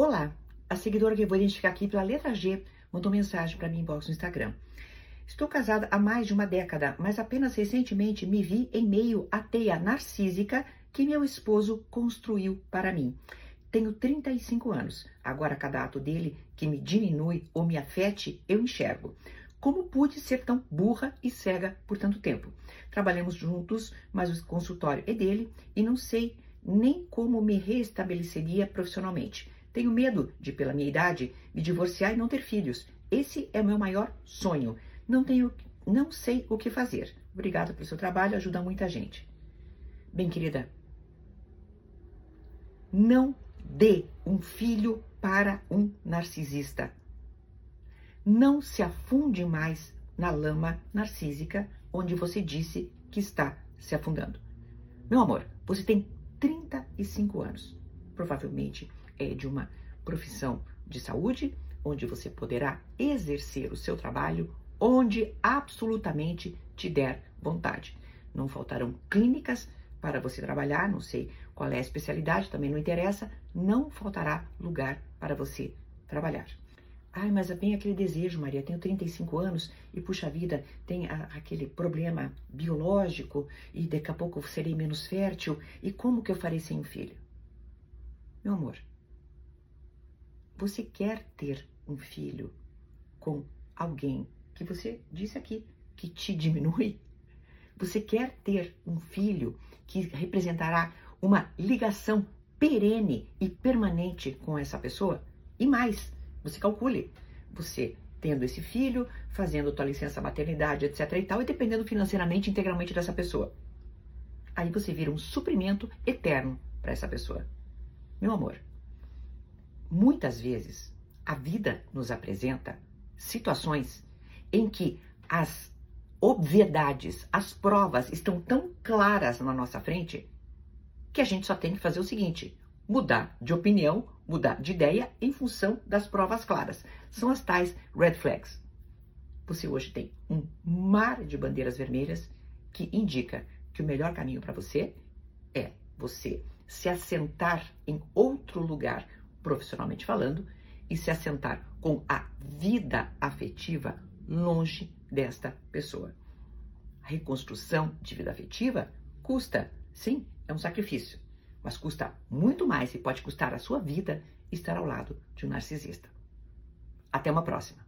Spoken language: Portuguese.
Olá, a seguidora que eu vou identificar aqui pela letra G mandou mensagem para mim inbox no Instagram. Estou casada há mais de uma década, mas apenas recentemente me vi em meio à teia narcísica que meu esposo construiu para mim. Tenho 35 anos. Agora, cada ato dele que me diminui ou me afete, eu enxergo. Como pude ser tão burra e cega por tanto tempo? Trabalhamos juntos, mas o consultório é dele e não sei nem como me restabeleceria profissionalmente. Tenho medo de, pela minha idade, me divorciar e não ter filhos. Esse é o meu maior sonho. Não tenho, não sei o que fazer. Obrigada pelo seu trabalho, ajuda muita gente. Bem, querida, não dê um filho para um narcisista. Não se afunde mais na lama narcísica onde você disse que está se afundando. Meu amor, você tem 35 anos. Provavelmente é de uma profissão de saúde, onde você poderá exercer o seu trabalho onde absolutamente te der vontade. Não faltarão clínicas para você trabalhar, não sei qual é a especialidade, também não interessa, não faltará lugar para você trabalhar. Ai, mas vem aquele desejo, Maria, tenho 35 anos e, puxa vida, tem a, aquele problema biológico e daqui a pouco serei menos fértil e como que eu farei sem um filho? Meu amor, você quer ter um filho com alguém que você disse aqui que te diminui? Você quer ter um filho que representará uma ligação perene e permanente com essa pessoa? E mais, você calcule, você tendo esse filho, fazendo tua licença maternidade, etc e tal, e dependendo financeiramente integralmente dessa pessoa. Aí você vira um suprimento eterno para essa pessoa. Meu amor, muitas vezes a vida nos apresenta situações em que as obviedades, as provas estão tão claras na nossa frente que a gente só tem que fazer o seguinte: mudar de opinião, mudar de ideia em função das provas claras. São as tais red flags. Você hoje tem um mar de bandeiras vermelhas que indica que o melhor caminho para você é você se assentar em outro lugar, profissionalmente falando, e se assentar com a vida afetiva longe desta pessoa. A reconstrução de vida afetiva custa, sim, é um sacrifício mas custa muito mais e pode custar a sua vida estar ao lado de um narcisista. Até uma próxima!